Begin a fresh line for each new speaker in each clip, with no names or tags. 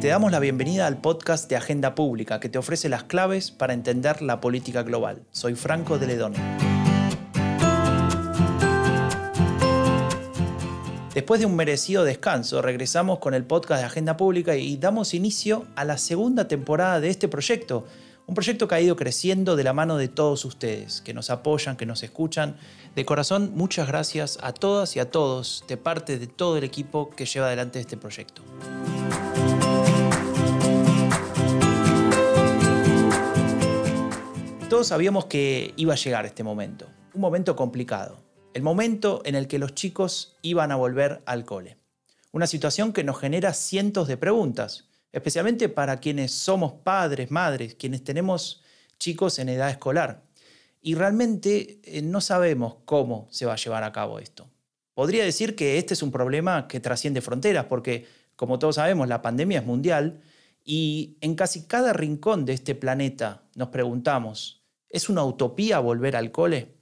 Te damos la bienvenida al podcast de Agenda Pública que te ofrece las claves para entender la política global. Soy Franco de Ledón. Después de un merecido descanso, regresamos con el podcast de Agenda Pública y damos inicio a la segunda temporada de este proyecto. Un proyecto que ha ido creciendo de la mano de todos ustedes, que nos apoyan, que nos escuchan. De corazón, muchas gracias a todas y a todos, de parte de todo el equipo que lleva adelante este proyecto. Todos sabíamos que iba a llegar este momento, un momento complicado el momento en el que los chicos iban a volver al cole. Una situación que nos genera cientos de preguntas, especialmente para quienes somos padres, madres, quienes tenemos chicos en edad escolar. Y realmente eh, no sabemos cómo se va a llevar a cabo esto. Podría decir que este es un problema que trasciende fronteras, porque como todos sabemos, la pandemia es mundial y en casi cada rincón de este planeta nos preguntamos, ¿es una utopía volver al cole?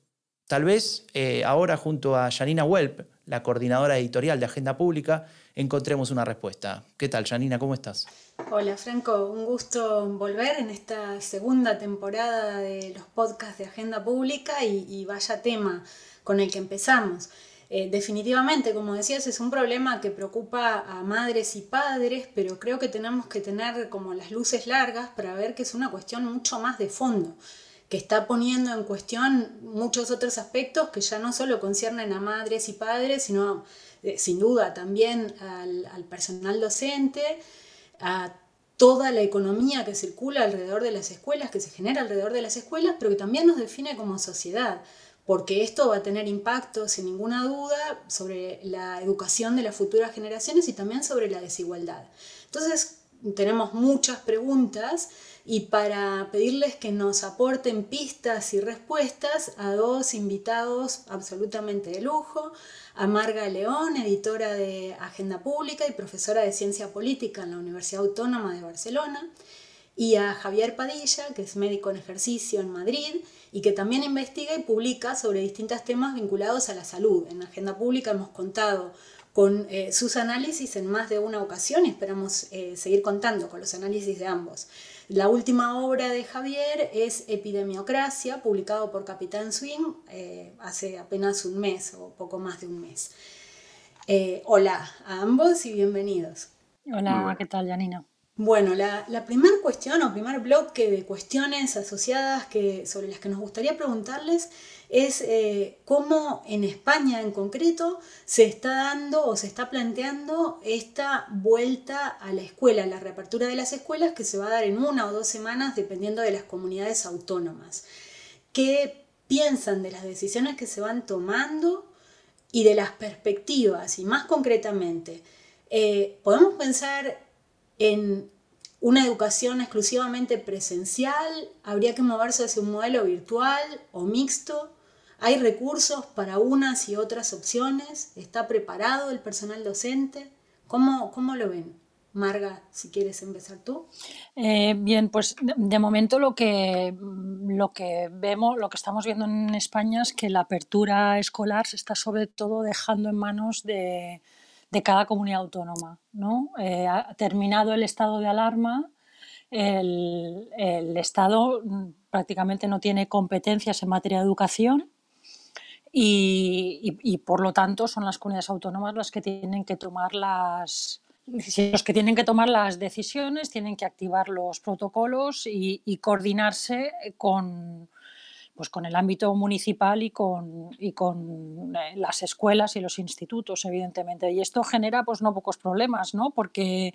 Tal vez eh, ahora junto a Janina Welp, la coordinadora editorial de Agenda Pública, encontremos una respuesta. ¿Qué tal, Janina? ¿Cómo estás?
Hola, Franco. Un gusto volver en esta segunda temporada de los podcasts de Agenda Pública y, vaya tema con el que empezamos. Eh, definitivamente, como decías, es un problema que preocupa a madres y padres, pero creo que tenemos que tener como las luces largas para ver que es una cuestión mucho más de fondo que está poniendo en cuestión muchos otros aspectos que ya no solo conciernen a madres y padres, sino eh, sin duda también al, personal docente, a toda la economía que circula alrededor de las escuelas, que se genera alrededor de las escuelas, pero que también nos define como sociedad, porque esto va a tener impacto, sin ninguna duda, sobre la educación de las futuras generaciones y también sobre la desigualdad. Entonces, tenemos muchas preguntas y para pedirles que nos aporten pistas y respuestas a dos invitados absolutamente de lujo, a Marga León, editora de Agenda Pública y profesora de Ciencia Política en la Universidad Autónoma de Barcelona, y a Javier Padilla, que es médico en ejercicio en Madrid y que también investiga y publica sobre distintos temas vinculados a la salud. En Agenda Pública hemos contado con eh, sus análisis en más de una ocasión y esperamos eh, seguir contando con los análisis de ambos. La última obra de Javier es Epidemiocracia, publicado por Capitán Swing eh, hace apenas un mes o poco más de un mes. Eh, hola a ambos y bienvenidos.
Hola, ¿qué tal, Janina?
Bueno, la, primera cuestión o primer bloque de cuestiones asociadas que, sobre las que nos gustaría preguntarles es eh, cómo en España en concreto se está dando o se está planteando esta vuelta a la escuela, la reapertura de las escuelas que se va a dar en una o dos semanas dependiendo de las comunidades autónomas. ¿Qué piensan de las decisiones que se van tomando y de las perspectivas? Y más concretamente, eh, ¿podemos pensar en una educación exclusivamente presencial? ¿Habría que moverse hacia un modelo virtual o mixto? ¿Hay recursos para unas y otras opciones? ¿Está preparado el personal docente? ¿Cómo, cómo lo ven? Marga, si quieres empezar tú.
Eh, bien, pues de, momento lo que, lo que vemos, lo que estamos viendo en España es que la apertura escolar se está sobre todo dejando en manos de, cada comunidad autónoma. ¿no? Eh, ha terminado el estado de alarma, el, el Estado mm, prácticamente no tiene competencias en materia de educación y, por lo tanto son las comunidades autónomas las que tienen que tomar las los que tienen que tomar las decisiones, tienen que activar los protocolos y, coordinarse con, pues con el ámbito municipal y con, y con eh, las escuelas y los institutos, evidentemente. Y esto genera pues no pocos problemas, ¿no? porque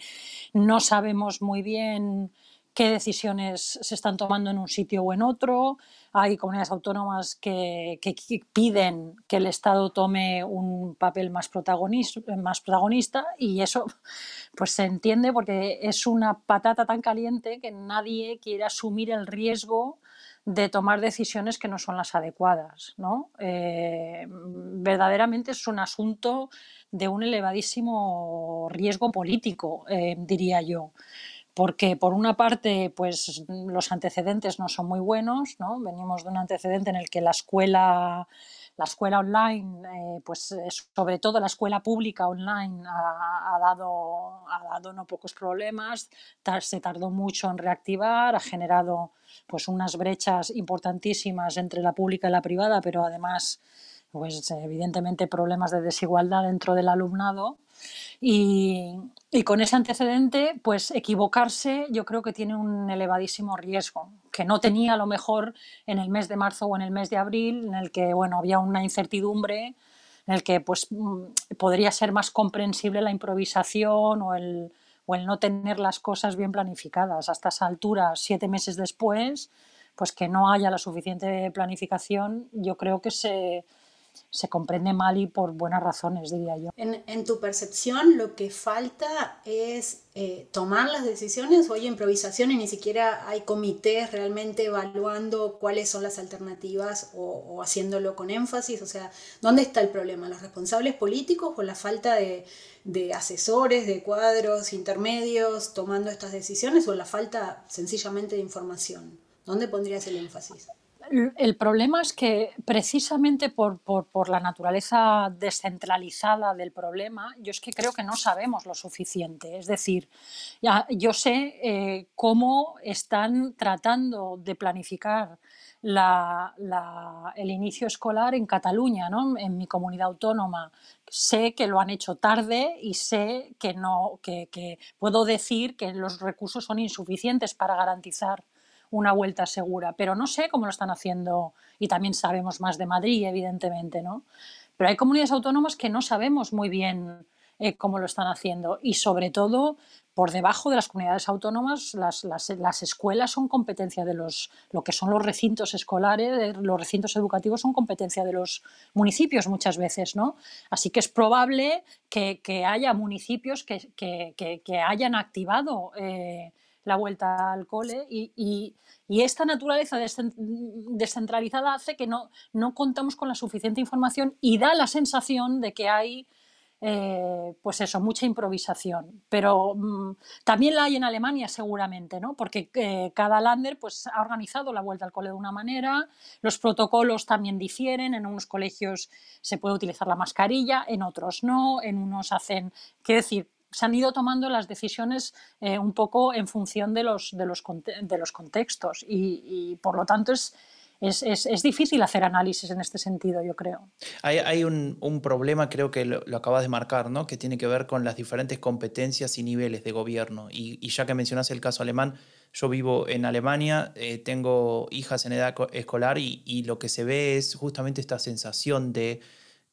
no sabemos muy bien qué decisiones se están tomando en un sitio o en otro. Hay comunidades autónomas que, piden que el Estado tome un papel más protagonista, más protagonista y eso pues se entiende porque es una patata tan caliente que nadie quiere asumir el riesgo de tomar decisiones que no son las adecuadas. ¿no? Eh, verdaderamente es un asunto de un elevadísimo riesgo político, eh, diría yo porque por una parte pues los antecedentes no son muy buenos, ¿no? Venimos de un antecedente en el que la escuela la escuela online, eh, pues sobre todo la escuela pública online ha, dado, ha dado no pocos problemas, se tardó mucho en reactivar, ha generado pues unas brechas importantísimas entre la pública y la privada, pero además pues evidentemente problemas de desigualdad dentro del alumnado y, con ese antecedente, pues equivocarse yo creo que tiene un elevadísimo riesgo, que no tenía a lo mejor en el mes de marzo o en el mes de abril, en el que bueno, había una incertidumbre, en el que pues, mm, podría ser más comprensible la improvisación o el, o el no tener las cosas bien planificadas. A estas alturas, siete meses después, pues que no haya la suficiente planificación, yo creo que se, se comprende mal y por buenas razones, diría yo.
En, tu percepción, lo que falta es eh, tomar las decisiones o hay improvisación y ni siquiera hay comités realmente evaluando cuáles son las alternativas o, haciéndolo con énfasis. O sea, ¿dónde está el problema? ¿Los responsables políticos o la falta de, de asesores, de cuadros intermedios tomando estas decisiones o la falta sencillamente de información? ¿Dónde pondrías el énfasis?
El problema es que precisamente por, la naturaleza descentralizada del problema, yo es que creo que no sabemos lo suficiente. Es decir, ya, yo sé eh, cómo están tratando de planificar el inicio escolar en Cataluña, ¿no? en mi comunidad autónoma. Sé que lo han hecho tarde y sé que no, que puedo decir que los recursos son insuficientes para garantizar una vuelta segura, pero no sé cómo lo están haciendo y también sabemos más de Madrid, evidentemente, ¿no? Pero hay comunidades autónomas que no sabemos muy bien eh, cómo lo están haciendo y sobre todo por debajo de las comunidades autónomas las, las, escuelas son competencia de los, lo que son los recintos escolares, los recintos educativos son competencia de los municipios muchas veces, ¿no? Así que es probable que, haya municipios que, que, hayan activado eh, la vuelta al cole y, esta naturaleza descentralizada hace que no, no contamos con la suficiente información y da la sensación de que hay eh, pues eso, mucha improvisación. Pero mm, también la hay en Alemania seguramente, ¿no? Porque eh, cada lander pues, ha organizado la vuelta al cole de una manera, los protocolos también difieren, en unos colegios se puede utilizar la mascarilla, en otros no, en unos hacen, quiero decir, se han ido tomando las decisiones eh, un poco en función de los, de los, de los contextos y, por lo tanto es, es, es, difícil hacer análisis en este sentido, yo creo.
Hay, hay un, un, problema, creo que lo, acabas de marcar, ¿no? que tiene que ver con las diferentes competencias y niveles de gobierno. Y, y ya que mencionas el caso alemán, yo vivo en Alemania, eh, tengo hijas en edad escolar y, y lo que se ve es justamente esta sensación de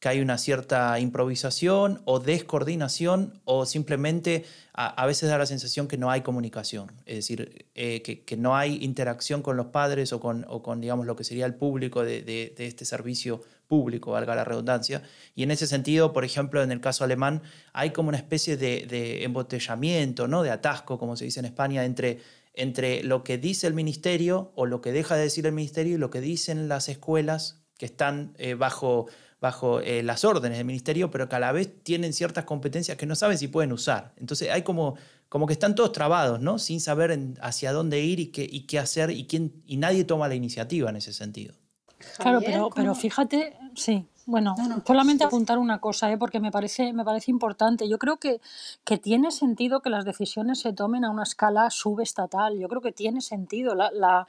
que hay una cierta improvisación o descoordinación o simplemente a, veces da la sensación que no hay comunicación, es decir, eh, que, no hay interacción con los padres o con, con digamos, lo que sería el público de, este servicio público, valga la redundancia. Y en ese sentido, por ejemplo, en el caso alemán, hay como una especie de, embotellamiento, ¿no? de atasco, como se dice en España, entre, entre lo que dice el ministerio o lo que deja de decir el ministerio y lo que dicen las escuelas que están eh, bajo bajo eh, las órdenes del ministerio, pero que a la vez tienen ciertas competencias que no saben si pueden usar. Entonces hay como, como que están todos trabados, ¿no? Sin saber hacia dónde ir y qué, y qué hacer y, quién, y nadie toma la iniciativa en ese sentido.
Claro, pero, pero fíjate, sí, bueno, solamente apuntar una cosa, ¿eh? porque me parece, me parece importante. Yo creo que, que tiene sentido que las decisiones se tomen a una escala subestatal. Yo creo que tiene sentido. La,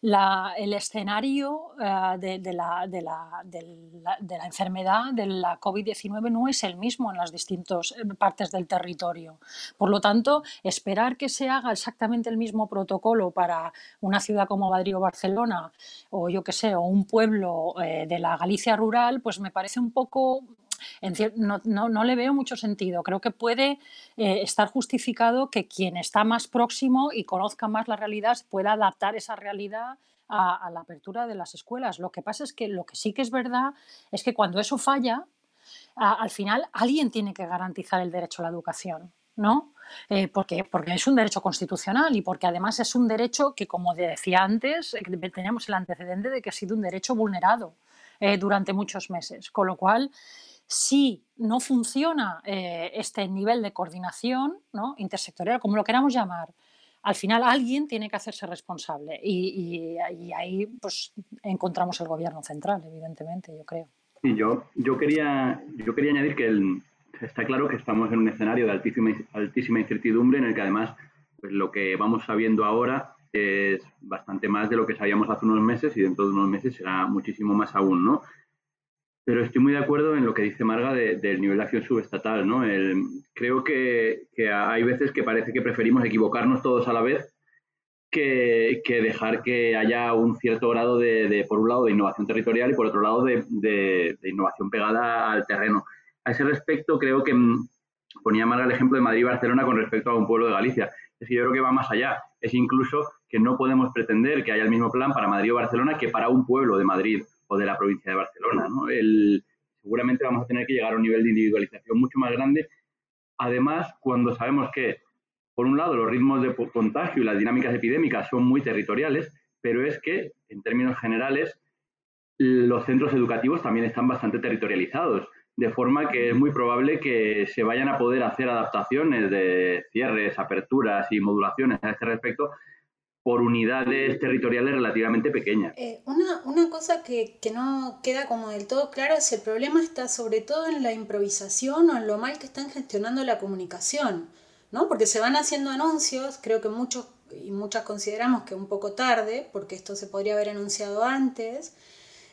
la, el escenario eh, de, de, la, de, la, de, la, enfermedad de la COVID-19 no es el mismo en las distintas eh, partes del territorio. Por lo tanto, esperar que se haga exactamente el mismo protocolo para una ciudad como Madrid o Barcelona, o yo qué sé, o un pueblo eh, de la Galicia rural, pues me parece un poco no, no, le veo mucho sentido. Creo que puede eh, estar justificado que quien está más próximo y conozca más la realidad pueda adaptar esa realidad a, la apertura de las escuelas. Lo que pasa es que lo que sí que es verdad es que cuando eso falla, al final alguien tiene que garantizar el derecho a la educación. ¿no? Eh, porque, porque es un derecho constitucional y porque además es un derecho que, como decía antes, eh, teníamos el antecedente de que ha sido un derecho vulnerado. Eh, durante muchos meses. Con lo cual, si no funciona eh, este nivel de coordinación ¿no? intersectorial, como lo queramos llamar, al final alguien tiene que hacerse responsable y, ahí pues, encontramos el gobierno central, evidentemente, yo creo.
Sí, yo, yo, quería, yo quería añadir que está claro que estamos en un escenario de altísima, altísima incertidumbre en el que además pues, lo que vamos sabiendo ahora es bastante más de lo que sabíamos hace unos meses y dentro de unos meses será muchísimo más aún, ¿no? Pero estoy muy de acuerdo en lo que dice Marga del nivel de acción subestatal, ¿no? creo que, hay veces que parece que preferimos equivocarnos todos a la vez que, dejar que haya un cierto grado de, por un lado, de innovación territorial y por otro lado, de, innovación pegada al terreno. A ese respecto, creo que mm, ponía Marga el ejemplo de Madrid y Barcelona con respecto a un pueblo de Galicia. Es que yo creo que va más allá. Es incluso que no podemos pretender que haya el mismo plan para Madrid o Barcelona que para un pueblo de Madrid o de la provincia de Barcelona. seguramente vamos a tener que llegar a un nivel de individualización mucho más grande. Además, cuando sabemos que, por un lado, los ritmos de contagio y las dinámicas epidémicas son muy territoriales, pero es que, en términos generales, los centros educativos también están bastante territorializados, de forma que es muy probable que se vayan a poder hacer adaptaciones de cierres, aperturas y modulaciones a este respecto por unidades territoriales relativamente pequeñas.
Eh, una, una, cosa que, que, no queda como del todo claro es el problema está sobre todo en la improvisación o en lo mal que están gestionando la comunicación, ¿no? Porque se van haciendo anuncios, creo que muchos y muchas consideramos que un poco tarde, porque esto se podría haber anunciado antes,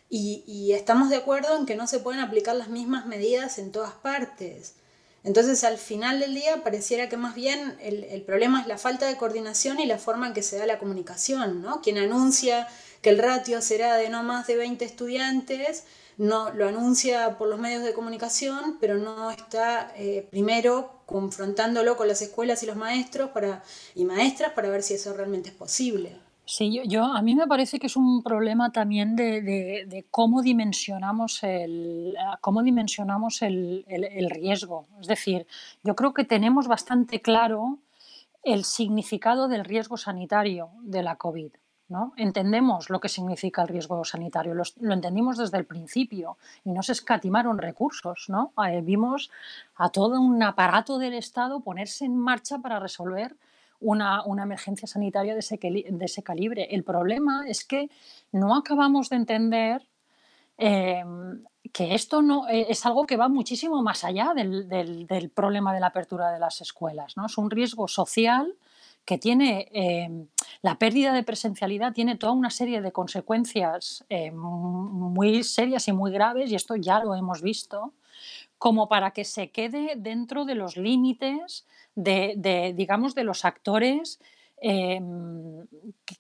y, y estamos de acuerdo en que no se pueden aplicar las mismas medidas en todas partes. Entonces, al final del día, pareciera que más bien el, problema es la falta de coordinación y la forma en que se da la comunicación, ¿no? Quien anuncia que el ratio será de no más de 20 estudiantes, no lo anuncia por los medios de comunicación, pero no está eh, primero confrontándolo con las escuelas y los maestros para, y maestras para ver si eso realmente es posible.
Sí, yo, a mí me parece que es un problema también de, cómo dimensionamos, el, cómo dimensionamos el, riesgo. Es decir, yo creo que tenemos bastante claro el significado del riesgo sanitario de la COVID. ¿no? Entendemos lo que significa el riesgo sanitario, lo, lo, entendimos desde el principio y no se escatimaron recursos. ¿no? Eh, vimos a todo un aparato del Estado ponerse en marcha para resolver una, emergencia sanitaria de ese, de ese, calibre. El problema es que no acabamos de entender em, que esto no, eh, es algo que va muchísimo más allá del, problema de la apertura de las escuelas. ¿no? Es un riesgo social que tiene em, la pérdida de presencialidad, tiene toda una serie de consecuencias em, muy serias y muy graves, y esto ya lo hemos visto, como para que se quede dentro de los límites de, digamos, de los actores em,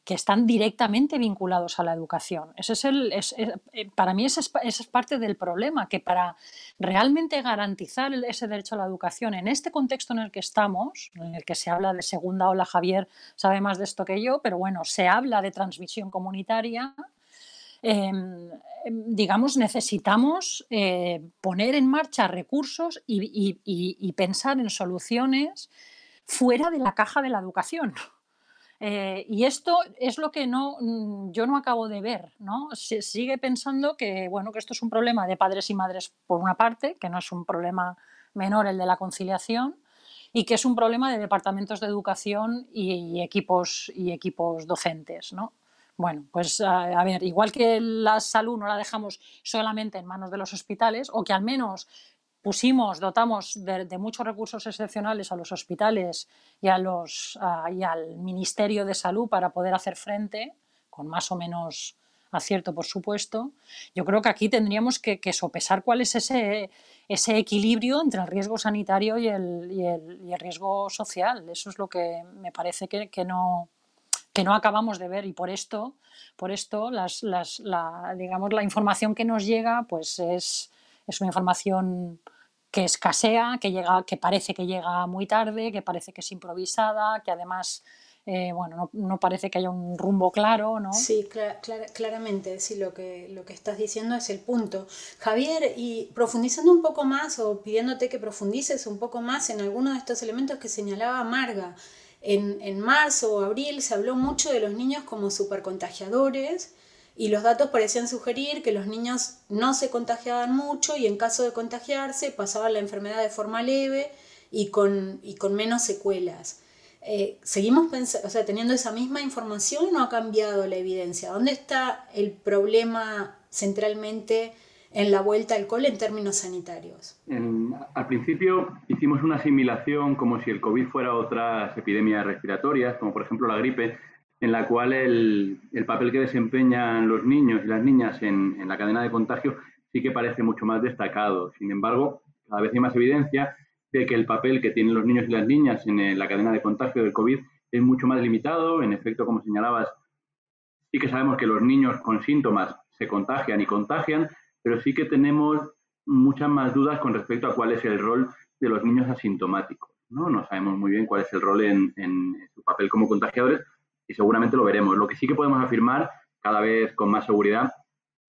que están directamente vinculados a la educación. Ese es el, eh, para mí ese es, parte del problema, que para realmente garantizar ese derecho a la educación en este contexto en el que estamos, en el que se habla de segunda ola, Javier sabe más de esto que yo, pero bueno, se habla de transmisión comunitaria, em, em, digamos, necesitamos eh, poner en marcha recursos y, pensar en soluciones fuera de la caja de la educación. Eh, y esto es lo que no, mm, yo no acabo de ver. ¿no? Se sigue pensando que, bueno, que esto es un problema de padres y madres por una parte, que no es un problema menor el de la conciliación, y que es un problema de departamentos de educación y, equipos, y equipos docentes. ¿no? Bueno, pues a, ver, igual que la salud no la dejamos solamente en manos de los hospitales, o que al menos pusimos, dotamos de, muchos recursos excepcionales a los hospitales y, a los, y al Ministerio de Salud para poder hacer frente, con más o menos acierto, por supuesto, yo creo que aquí tendríamos que, sopesar cuál es ese, ese, equilibrio entre el riesgo sanitario y el, y el, riesgo social. Eso es lo que me parece que no, que no acabamos de ver y por esto, por esto las, las, la, digamos, la información que nos llega pues es, es, una información que escasea, que, llega, que parece que llega muy tarde, que parece que es improvisada, que además eh, bueno, no, parece que haya un rumbo claro, ¿no?
Sí, claramente, sí, lo que, lo que estás diciendo es el punto. Javier, y profundizando un poco más o pidiéndote que profundices un poco más en alguno de estos elementos que señalaba Marga, en, marzo o abril se habló mucho de los niños como supercontagiadores y los datos parecían sugerir que los niños no se contagiaban mucho y en caso de contagiarse pasaban la enfermedad de forma leve y con, y con menos secuelas. Eh, seguimos o sea, teniendo esa misma información no ha cambiado la evidencia. ¿Dónde está el problema centralmente en la vuelta al cole en términos sanitarios?
al principio hicimos una asimilación como si el COVID fuera otras epidemias respiratorias, como por ejemplo la gripe, en la cual el, papel que desempeñan los niños y las niñas en, la cadena de contagio sí que parece mucho más destacado. Sin embargo, cada vez hay más evidencia de que el papel que tienen los niños y las niñas en la cadena de contagio del COVID es mucho más limitado. En efecto, como señalabas, sí que sabemos que los niños con síntomas se contagian y contagian, pero sí que tenemos muchas más dudas con respecto a cuál es el rol de los niños asintomáticos. No, no sabemos muy bien cuál es el rol en, su papel como contagiadores y seguramente lo veremos. Lo que sí que podemos afirmar cada vez con más seguridad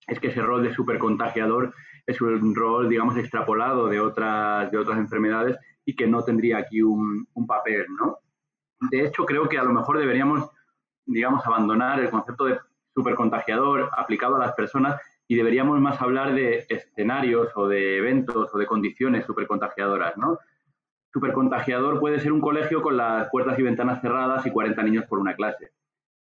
es que ese rol de supercontagiador es un rol, digamos, extrapolado de otras, de otras enfermedades y que no tendría aquí un, un papel, ¿no? De hecho, creo que a lo mejor deberíamos, digamos, abandonar el concepto de supercontagiador aplicado a las personas y deberíamos más hablar de escenarios o de eventos o de condiciones supercontagiadoras, ¿no? Supercontagiador puede ser un colegio con las puertas y ventanas cerradas y 40 niños por una clase.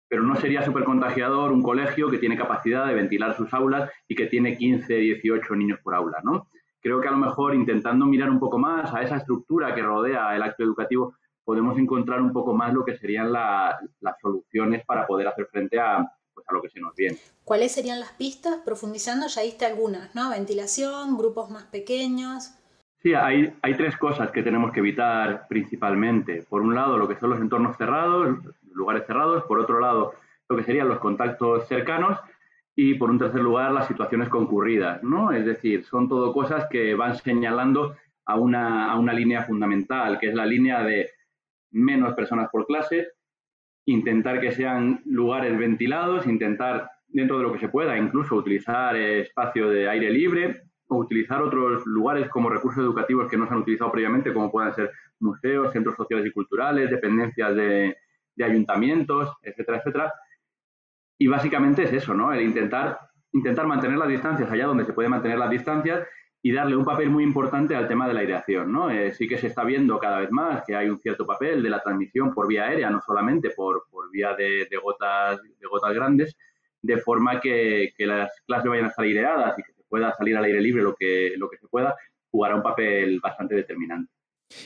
Pero no sería supercontagiador un colegio que tiene capacidad de ventilar sus aulas y que tiene 15, 18 niños por aula, ¿no? Creo que a lo mejor intentando mirar un poco más a esa estructura que rodea el acto educativo, podemos encontrar un poco más lo que serían las soluciones para poder hacer frente a, pues, a lo que se nos viene.
¿Cuáles serían las pistas? Profundizando, ya diste algunas, ¿no? Ventilación, grupos más pequeños.
Sí, hay, hay tres cosas que tenemos que evitar principalmente. Por un lado, lo que son los entornos cerrados, lugares cerrados. Por otro lado, lo que serían los contactos cercanos. Y por un tercer lugar, las situaciones concurridas, ¿no? Es decir, son todo cosas que van señalando a una, a una línea fundamental, que es la línea de menos personas por clase, intentar que sean lugares ventilados, intentar dentro de lo que se pueda incluso utilizar espacio de aire libre o utilizar otros lugares como recursos educativos que no se han utilizado previamente, como puedan ser museos, centros sociales y culturales, dependencias de, de ayuntamientos, etcétera, etcétera. Y básicamente es eso, ¿no? El intentar, intentar mantener las distancias allá donde se puede mantener las distancias y darle un papel muy importante al tema de la aireación. ¿no? Eh, sí que se está viendo cada vez más que hay un cierto papel de la transmisión por vía aérea, no solamente por, por vía de, gotas, de gotas grandes, de forma que, que, las clases vayan a estar aireadas y que se pueda salir al aire libre lo que, lo que se pueda, jugará un papel bastante determinante.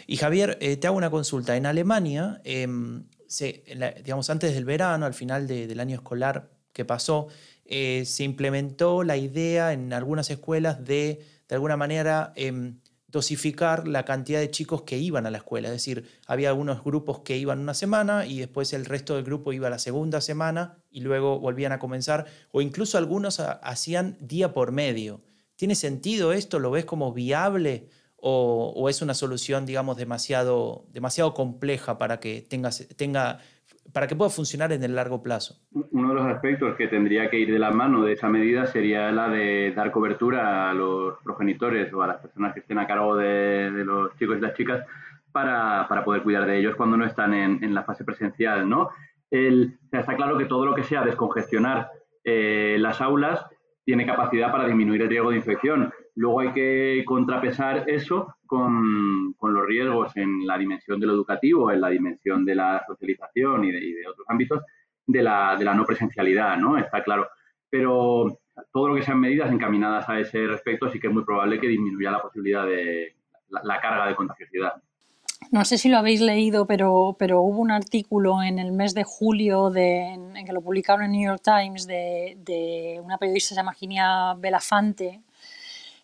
Y Javier, eh, te hago una consulta. En Alemania, em, se, digamos, antes del verano, al final del año escolar que pasó, eh, se implementó la idea en algunas escuelas de de alguna manera em, dosificar la cantidad de chicos que iban a la escuela. Es decir, había algunos grupos que iban una semana y después el resto del grupo iba la segunda semana y luego volvían a comenzar, o incluso algunos hacían día por medio. ¿Tiene sentido esto? ¿Lo ves como viable? O, es una solución, digamos, demasiado, demasiado compleja para que tenga, tenga para que pueda funcionar en el largo plazo.
Uno de los aspectos que tendría que ir de la mano de esa medida sería la de dar cobertura a los progenitores o a las personas que estén a cargo de, los chicos y las chicas para, poder cuidar de ellos cuando no están en, la fase presencial, ¿no? está claro que todo lo que sea descongestionar eh, las aulas tiene capacidad para disminuir el riesgo de infección. Luego hay que contrapesar eso con, los riesgos en la dimensión de lo educativo, en la dimensión de la socialización y de, otros ámbitos de la, no presencialidad, ¿no? Está claro. Pero todo lo que sean medidas encaminadas a ese respecto sí que es muy probable que disminuya la posibilidad de la, carga de contagiosidad.
No sé si lo habéis leído, pero, pero hubo un artículo en el mes de julio de, en, que lo publicaron en New York Times de, de una periodista que se llama Ginia Belafante,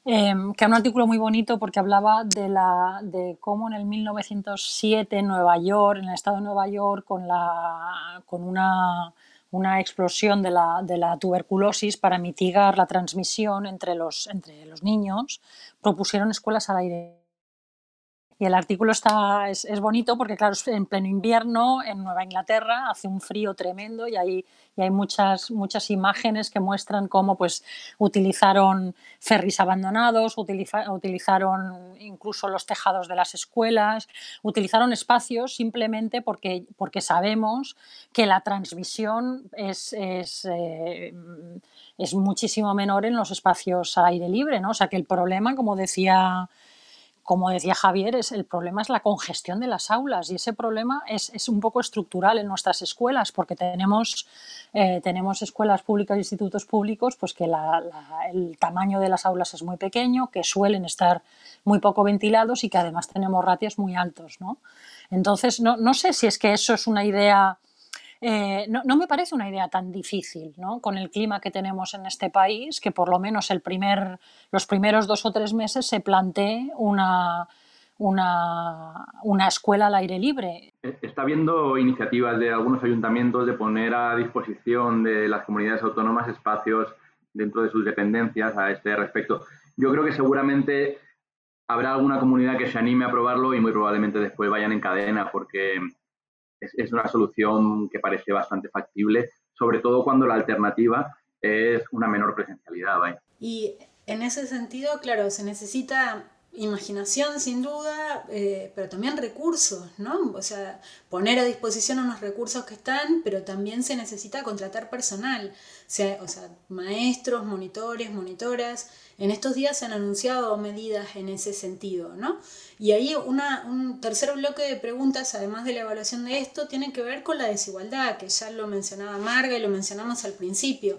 Em, que era un artículo muy bonito porque hablaba de, la, de cómo en el 1907 en Nueva York, en el estado de Nueva York, con, la, con una, una explosión de la, de la, tuberculosis para mitigar la transmisión entre los, entre los niños, propusieron escuelas al aire y el artículo está, es, bonito porque, claro, es en pleno invierno en Nueva Inglaterra, hace un frío tremendo y hay, y hay muchas, muchas imágenes que muestran cómo pues, utilizaron ferries abandonados, utilizaron incluso los tejados de las escuelas, utilizaron espacios simplemente porque, porque sabemos que la transmisión es, es, eh, es muchísimo menor en los espacios al aire libre. ¿no? O sea que el problema, como decía como decía Javier, es, el problema es la congestión de las aulas y ese problema es, es un poco estructural en nuestras escuelas porque tenemos, eh, tenemos escuelas públicas e institutos públicos pues que el tamaño de las aulas es muy pequeño, que suelen estar muy poco ventilados y que además tenemos ratios muy altos. ¿no? Entonces, no, no sé si es que eso es una idea eh, no, me parece una idea tan difícil, ¿no? Con el clima que tenemos en este país, que por lo menos el primer, los primeros dos o tres meses se plantee una, una, una, escuela al aire libre.
Eh, está habiendo iniciativas de algunos ayuntamientos de poner a disposición de las comunidades autónomas espacios dentro de sus dependencias a este respecto. Yo creo que seguramente habrá alguna comunidad que se anime a probarlo y muy probablemente después vayan en cadena porque es, una solución que parece bastante factible, sobre todo cuando la alternativa es una menor presencialidad.
Y en ese sentido, claro, se necesita imaginación sin duda, eh, pero también recursos, ¿no? O sea, poner a disposición unos recursos que están, pero también se necesita contratar personal, o sea, o sea, maestros, monitores, monitoras. En estos días se han anunciado medidas en ese sentido, ¿no? Y ahí una, un tercer bloque de preguntas, además de la evaluación de esto, tiene que ver con la desigualdad, que ya lo mencionaba Marga y lo mencionamos al principio.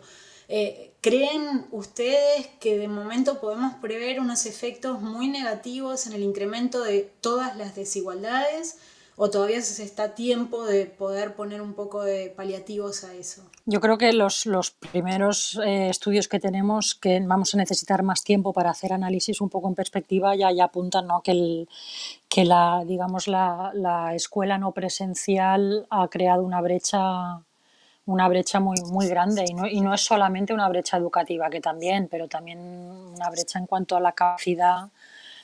Eh, ¿Creen ustedes que de momento podemos prever unos efectos muy negativos en el incremento de todas las desigualdades? ¿O todavía se está a tiempo de poder poner un poco de paliativos a eso?
Yo creo que los, los primeros eh, estudios que tenemos, que vamos a necesitar más tiempo para hacer análisis un poco en perspectiva, ya, ya apuntan ¿no? que, el, que la, digamos, la, la escuela no presencial ha creado una brecha una brecha muy, muy grande y no, y no es solamente una brecha educativa, que también, pero también una brecha en cuanto a la capacidad,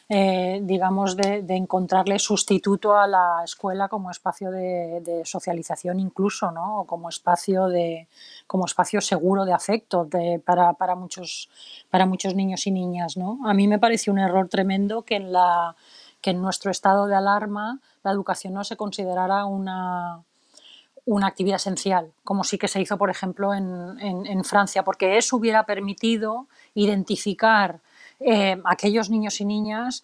eh, digamos, de, de, encontrarle sustituto a la escuela como espacio de, socialización incluso, ¿no? O como espacio, de, como espacio seguro de afecto de, para, para, muchos, para muchos niños y niñas, ¿no? A mí me parece un error tremendo que en, la, que en nuestro estado de alarma la educación no se considerara una una actividad esencial, como sí que se hizo, por ejemplo, en, Francia, porque eso hubiera permitido identificar eh, aquellos niños y niñas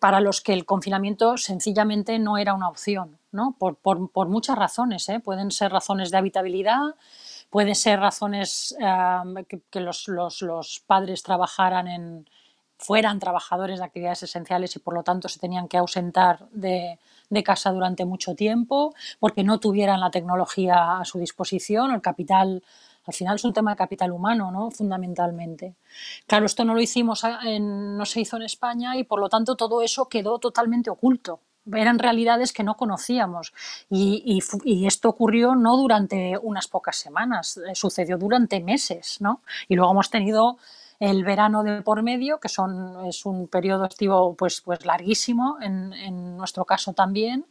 para los que el confinamiento sencillamente no era una opción, ¿no? por, muchas razones. ¿eh? Pueden ser razones de habitabilidad, pueden ser razones eh, que, los, los, padres trabajaran en, fueran trabajadores de actividades esenciales y por lo tanto se tenían que ausentar de, de casa durante mucho tiempo, porque no tuvieran la tecnología a su disposición, el capital, al final es un tema de capital humano, ¿no? Fundamentalmente. Claro, esto no lo hicimos, no se hizo en España y por lo tanto todo eso quedó totalmente oculto eran realidades que no conocíamos. Y, y, esto ocurrió no durante unas pocas semanas, eh, sucedió durante meses, ¿no? Y luego hemos tenido el verano de por medio, que son, es un periodo estivo pues, pues larguísimo, en, en nuestro caso también,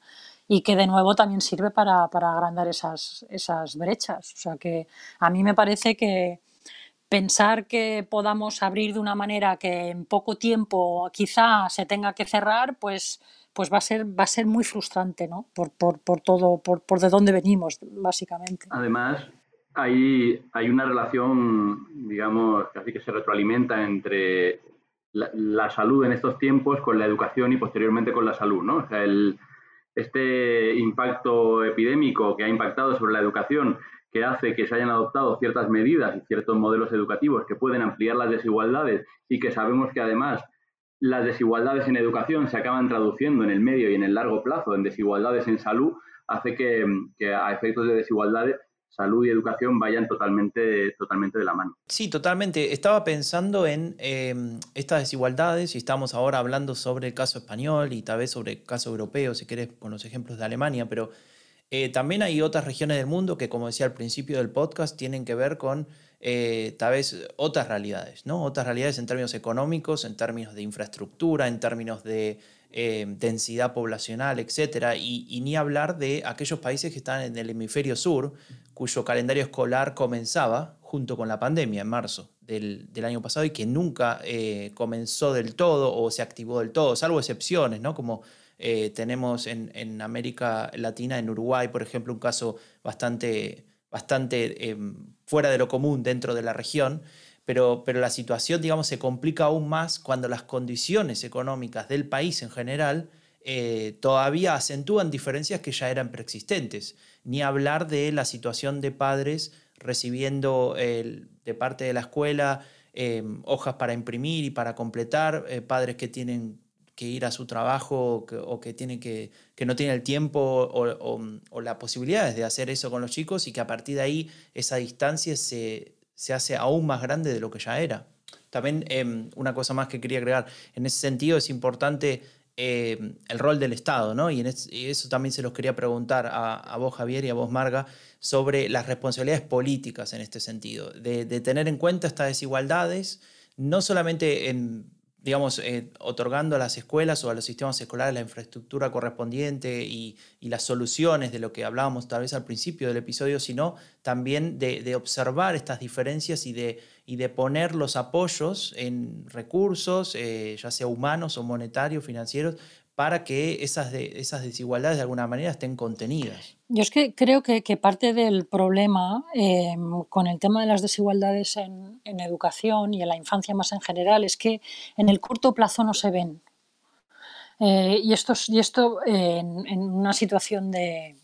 y que de nuevo también sirve para, para, agrandar esas, esas brechas. O sea que a mí me parece que pensar que podamos abrir de una manera que en poco tiempo quizá se tenga que cerrar, pues, pues va, a ser, va a ser muy frustrante, ¿no? Por, por, por todo, por, por de dónde venimos, básicamente.
Además, hay, hay una relación, digamos, casi que se retroalimenta entre la, salud en estos tiempos con la educación y posteriormente con la salud, ¿no? O sea, el, este impacto epidémico que ha impactado sobre la educación, que hace que se hayan adoptado ciertas medidas y ciertos modelos educativos que pueden ampliar las desigualdades y que sabemos que además las desigualdades en educación se acaban traduciendo en el medio y en el largo plazo en desigualdades en salud, hace que, que a efectos de desigualdades salud y educación vayan totalmente, totalmente de la mano.
Sí, totalmente. Estaba pensando en em, estas desigualdades y estamos ahora hablando sobre el caso español y tal vez sobre el caso europeo, si querés, con los ejemplos de Alemania, pero eh, también hay otras regiones del mundo que, como decía al principio del podcast, tienen que ver con eh, tal vez otras realidades, ¿no? Otras realidades en términos económicos, en términos de infraestructura, en términos de eh, densidad poblacional, etc. Y, ni hablar de aquellos países que están en el hemisferio sur, cuyo calendario escolar comenzaba junto con la pandemia en marzo del, año pasado y que nunca eh, comenzó del todo o se activó del todo, salvo excepciones, ¿no? como eh, tenemos en, América Latina, en Uruguay, por ejemplo, un caso bastante, bastante fuera de lo común dentro de la región pero, pero la situación, digamos, se complica aún más cuando las condiciones económicas del país en general eh, todavía acentúan diferencias que ya eran preexistentes. Ni hablar de la situación de padres recibiendo de parte de la escuela eh, hojas para imprimir y para completar, eh, padres que tienen que ir a su trabajo o que, tienen que, que no tienen el tiempo o, o, la posibilidad de hacer eso con los chicos y que a partir de ahí esa distancia se, se hace aún más grande de lo que ya era. También em, una cosa más que quería agregar, en ese sentido es importante em, el rol del Estado, ¿no? Y, eso también se los quería preguntar a, vos, Javier, y a vos, Marga, sobre las responsabilidades políticas en este sentido, de, de tener en cuenta estas desigualdades, no solamente en digamos, eh, otorgando a las escuelas o a los sistemas escolares la infraestructura correspondiente y, las soluciones de lo que hablábamos tal vez al principio del episodio, sino también de, observar estas diferencias y de, y de poner los apoyos en recursos, eh, ya sea humanos o monetarios, financieros, para que esas, desigualdades de alguna manera estén contenidas.
Yo es que creo que, parte del problema em, con el tema de las desigualdades en, educación y en la infancia más en general es que en el corto plazo no se ven. Eh, y esto, esto en, una situación de,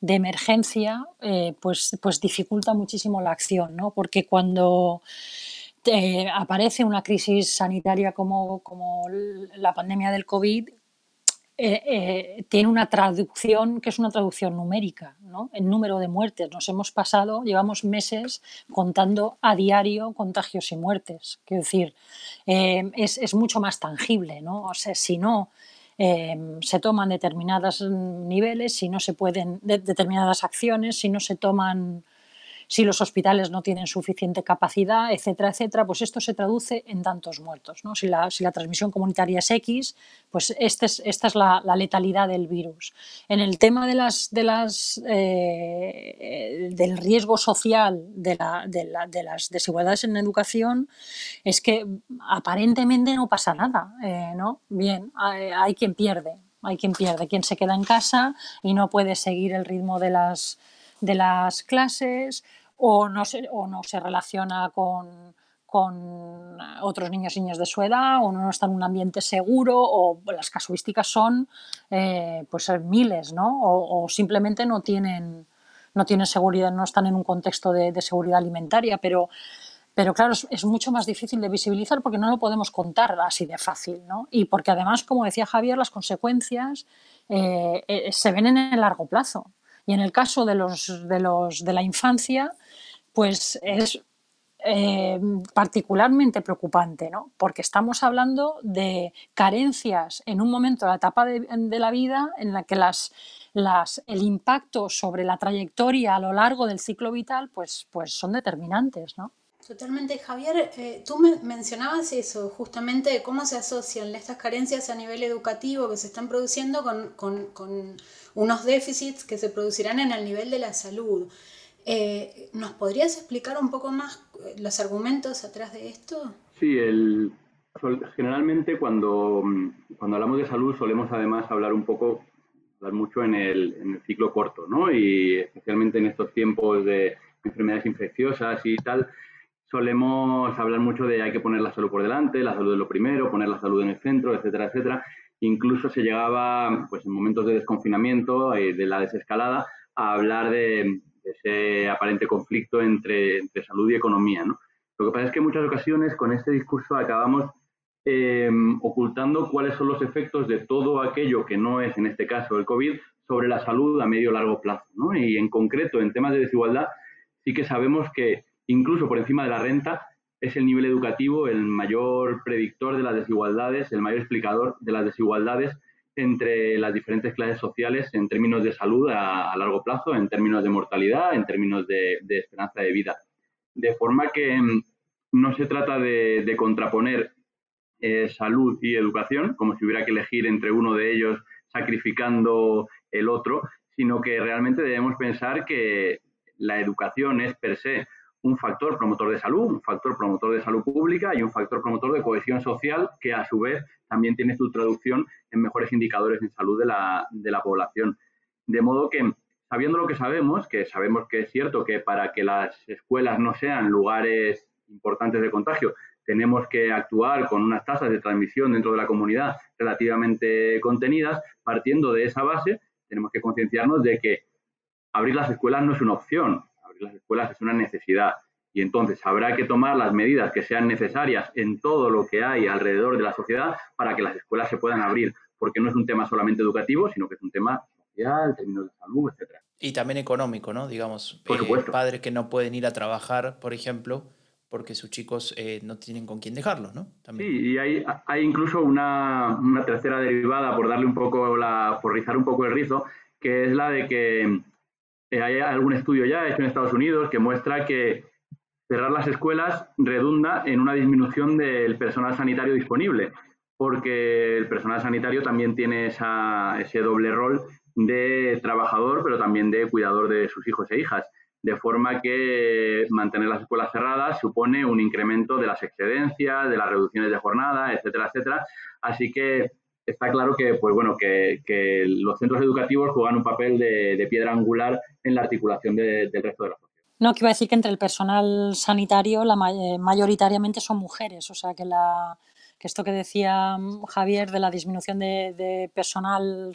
emergencia eh, pues, pues dificulta muchísimo la acción, ¿no? porque cuando aparece una crisis sanitaria como la pandemia del COVID, eh, eh, tiene una traducción que es una traducción numérica. El número de muertes. Nos hemos pasado, llevamos meses contando a diario contagios y muertes. Quiero decir, eh, es, mucho más tangible, ¿no? O sea, si no se toman determinados niveles, si no se pueden, determinadas acciones, si no se toman si los hospitales no tienen suficiente capacidad, etcétera, etcétera, pues esto se traduce en tantos muertos. ¿no? Si, la, si, la, transmisión comunitaria es X, pues este es, esta es la, letalidad del virus. En el tema de las, de las, eh, del riesgo social de, de, las desigualdades en educación, es que aparentemente no pasa nada. Eh, ¿no? Bien, hay, hay quien pierde, hay quien pierde, quien se queda en casa y no puede seguir el ritmo de las de las clases o no se, o no se relaciona con, otros niños y niñas de su edad o no está en un ambiente seguro o las casuísticas son eh, pues miles ¿no? o, simplemente no tienen, no tienen seguridad, no están en un contexto de, seguridad alimentaria, pero, pero claro, es, mucho más difícil de visibilizar porque no lo podemos contar así de fácil ¿no? y porque además, como decía Javier, las consecuencias eh, eh, se ven en el largo plazo. Y en el caso de los de, los, de la infancia, pues es eh, particularmente preocupante, ¿no? porque estamos hablando de carencias en un momento de la etapa de, la vida en la que las, el impacto sobre la trayectoria a lo largo del ciclo vital pues, pues son determinantes. ¿no?
Totalmente, Javier, eh, tú me mencionabas eso, justamente cómo se asocian estas carencias a nivel educativo que se están produciendo con, con, con unos déficits que se producirán en el nivel de la salud. Eh, ¿Nos podrías explicar un poco más eh, los argumentos atrás de esto?
Sí, el, generalmente cuando, cuando hablamos de salud solemos además hablar un poco, hablar mucho en el, en el ciclo corto, ¿no? Y especialmente en estos tiempos de enfermedades infecciosas y tal, solemos hablar mucho de hay que poner la salud por delante, la salud es lo primero, poner la salud en el centro, etcétera, etcétera. Incluso se llegaba, pues en momentos de desconfinamiento, y de la desescalada, a hablar de, ese aparente conflicto entre, salud y economía. ¿no? Lo que pasa es que en muchas ocasiones con este discurso acabamos eh, ocultando cuáles son los efectos de todo aquello que no es, en este caso, el COVID, sobre la salud a medio o largo plazo. ¿no? Y en concreto, en temas de desigualdad, sí que sabemos que incluso por encima de la renta, es el nivel educativo el mayor predictor de las desigualdades, el mayor explicador de las desigualdades entre las diferentes clases sociales en términos de salud a, largo plazo, en términos de mortalidad, en términos de, esperanza de vida. De forma que mm, no se trata de, contraponer eh, salud y educación, como si hubiera que elegir entre uno de ellos sacrificando el otro, sino que realmente debemos pensar que la educación es per se un factor promotor de salud, un factor promotor de salud pública y un factor promotor de cohesión social que a su vez también tiene su traducción en mejores indicadores en salud de la, de la población. De modo que, sabiendo lo que sabemos, que sabemos que es cierto que para que las escuelas no sean lugares importantes de contagio, tenemos que actuar con unas tasas de transmisión dentro de la comunidad relativamente contenidas, partiendo de esa base, tenemos que concienciarnos de que abrir las escuelas no es una opción, las escuelas es una necesidad. Y entonces habrá que tomar las medidas que sean necesarias en todo lo que hay alrededor de la sociedad para que las escuelas se puedan abrir, porque no es un tema solamente educativo, sino que es un tema social, términos de salud, etcétera.
Y también económico, ¿no? Digamos, eh, padres que no pueden ir a trabajar, por ejemplo, porque sus chicos eh, no tienen con quién dejarlos, ¿no?
Sí, y hay, hay incluso una, una, tercera derivada, por darle un poco la, por rizar un poco el rizo, que es la de que eh, hay algún estudio ya hecho en Estados Unidos que muestra que cerrar las escuelas redunda en una disminución del personal sanitario disponible, porque el personal sanitario también tiene esa, ese doble rol de trabajador, pero también de cuidador de sus hijos e hijas de forma que mantener las escuelas cerradas supone un incremento de las excedencias, de las reducciones de jornada, etcétera, etcétera. Así que está claro que, pues bueno, que, los centros educativos juegan un papel de, piedra angular en la articulación del resto de la sociedad.
No, que iba a decir que entre el personal sanitario eh, mayoritariamente son mujeres, o sea que la, que esto que decía mm, Javier de la disminución de, personal,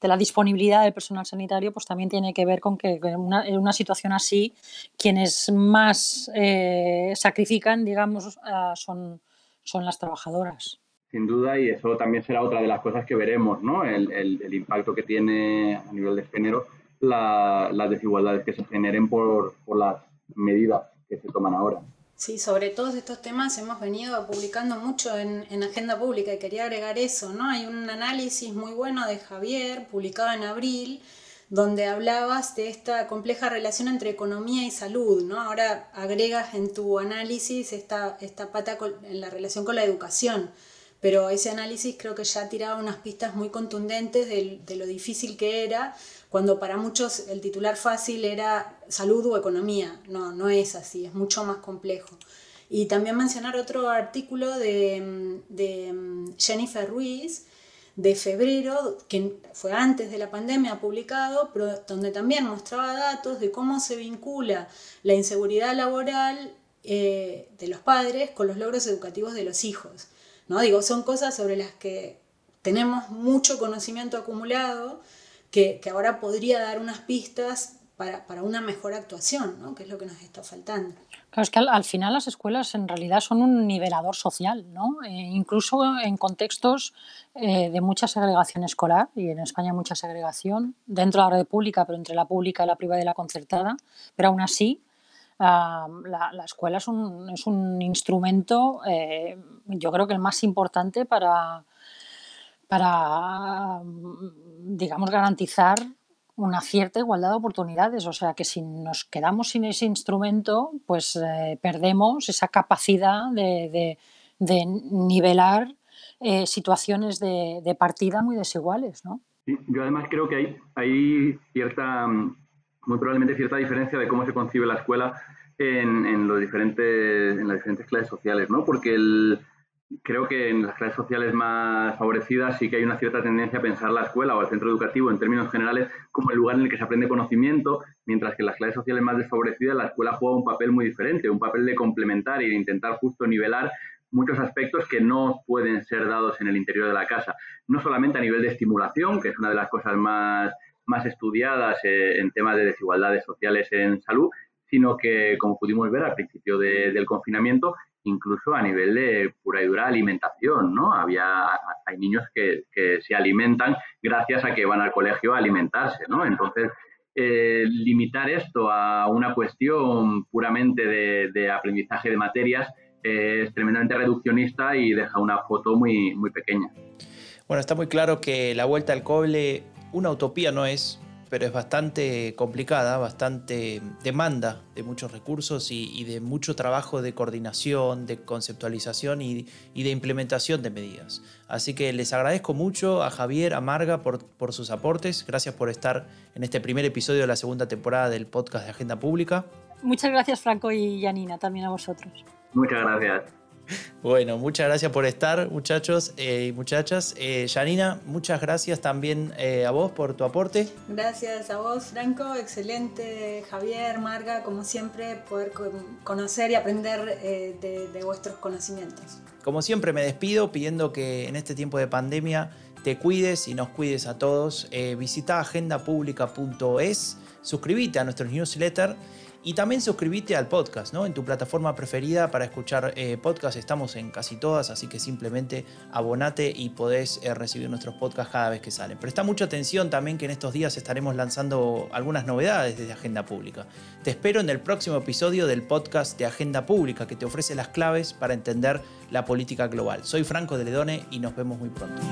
de la disponibilidad del personal sanitario, pues también tiene que ver con que en una, situación así, quienes más eh, sacrifican, digamos, ah, son, son las trabajadoras.
Sin duda, y eso también será otra de las cosas que veremos, ¿no? El, impacto que tiene a nivel de género las desigualdades que se generen por, por las medidas que se toman ahora.
Sí, sobre todos estos temas hemos venido publicando mucho en, Agenda Pública y quería agregar eso, ¿no? Hay un análisis muy bueno de Javier, publicado en abril, donde hablabas de esta compleja relación entre economía y salud, ¿no? Ahora agregas en tu análisis esta, esta pata en la relación con la educación, pero ese análisis creo que ya tiraba unas pistas muy contundentes de, lo difícil que era cuando para muchos el titular fácil era salud o economía. No, no es así, es mucho más complejo. Y también mencionar otro artículo de, Jennifer Ruiz, de febrero, que fue antes de la pandemia publicado, donde también mostraba datos de cómo se vincula la inseguridad laboral eh, de los padres con los logros educativos de los hijos. ¿No? Digo, son cosas sobre las que tenemos mucho conocimiento acumulado, que, ahora podría dar unas pistas para, una mejor actuación, ¿no? que es lo que nos está faltando.
Claro, es que al, final las escuelas en realidad son un nivelador social, ¿no? Eh, incluso en contextos eh, de mucha segregación escolar, y en España mucha segregación, dentro de la red pública, pero entre la pública, la privada y la concertada, pero aún así la, escuela es un, es un instrumento, eh, yo creo que el más importante para, para, digamos, garantizar una cierta igualdad de oportunidades. O sea que si nos quedamos sin ese instrumento, pues eh, perdemos esa capacidad de, nivelar eh, situaciones de, partida muy desiguales. ¿no?
yo además creo que hay, hay cierta, muy probablemente cierta diferencia de cómo se concibe la escuela en, los diferentes, en las diferentes clases sociales, ¿no? Porque creo que en las clases sociales más favorecidas sí que hay una cierta tendencia a pensar la escuela o el centro educativo en términos generales como el lugar en el que se aprende conocimiento, mientras que en las clases sociales más desfavorecidas la escuela juega un papel muy diferente, un papel de complementar y de intentar justo nivelar muchos aspectos que no pueden ser dados en el interior de la casa, no solamente a nivel de estimulación, que es una de las cosas más, más estudiadas eh, en temas de desigualdades sociales en salud, sino que, como pudimos ver al principio del confinamiento, incluso a nivel de pura y dura alimentación, ¿no? Había, hay niños que, se alimentan gracias a que van al colegio a alimentarse, ¿no? Entonces, eh, limitar esto a una cuestión puramente de, aprendizaje de materias es tremendamente reduccionista y deja una foto muy, muy pequeña.
Bueno, está muy claro que la vuelta al coble una utopía no es, pero es bastante complicada, bastante demanda de muchos recursos y, de mucho trabajo de coordinación, de conceptualización y, de implementación de medidas. Así que les agradezco mucho a Javier, a Marga por, por sus aportes. Gracias por estar en este primer episodio de la segunda temporada del podcast de Agenda Pública.
Muchas gracias Franco y Janina, también a vosotros.
Muchas gracias.
Bueno, muchas gracias por estar, muchachos eh, y muchachas. Eh, Janina, muchas gracias también eh, a vos por tu aporte.
Gracias a vos, Franco. Excelente, Javier, Marga, como siempre, poder conocer y aprender de, de vuestros conocimientos.
Como siempre, me despido pidiendo que en este tiempo de pandemia te cuides y nos cuides a todos. visita agendapublica.es, suscríbete a nuestro newsletter y también suscríbete al podcast, ¿no? En tu plataforma preferida para escuchar eh, podcast. Estamos en casi todas, así que simplemente abonate y podés eh, recibir nuestros podcasts cada vez que salen. Presta mucha atención también que en estos días estaremos lanzando algunas novedades desde Agenda Pública. Te espero en el próximo episodio del podcast de Agenda Pública que te ofrece las claves para entender la política global. Soy Franco de Ledone y nos vemos muy pronto.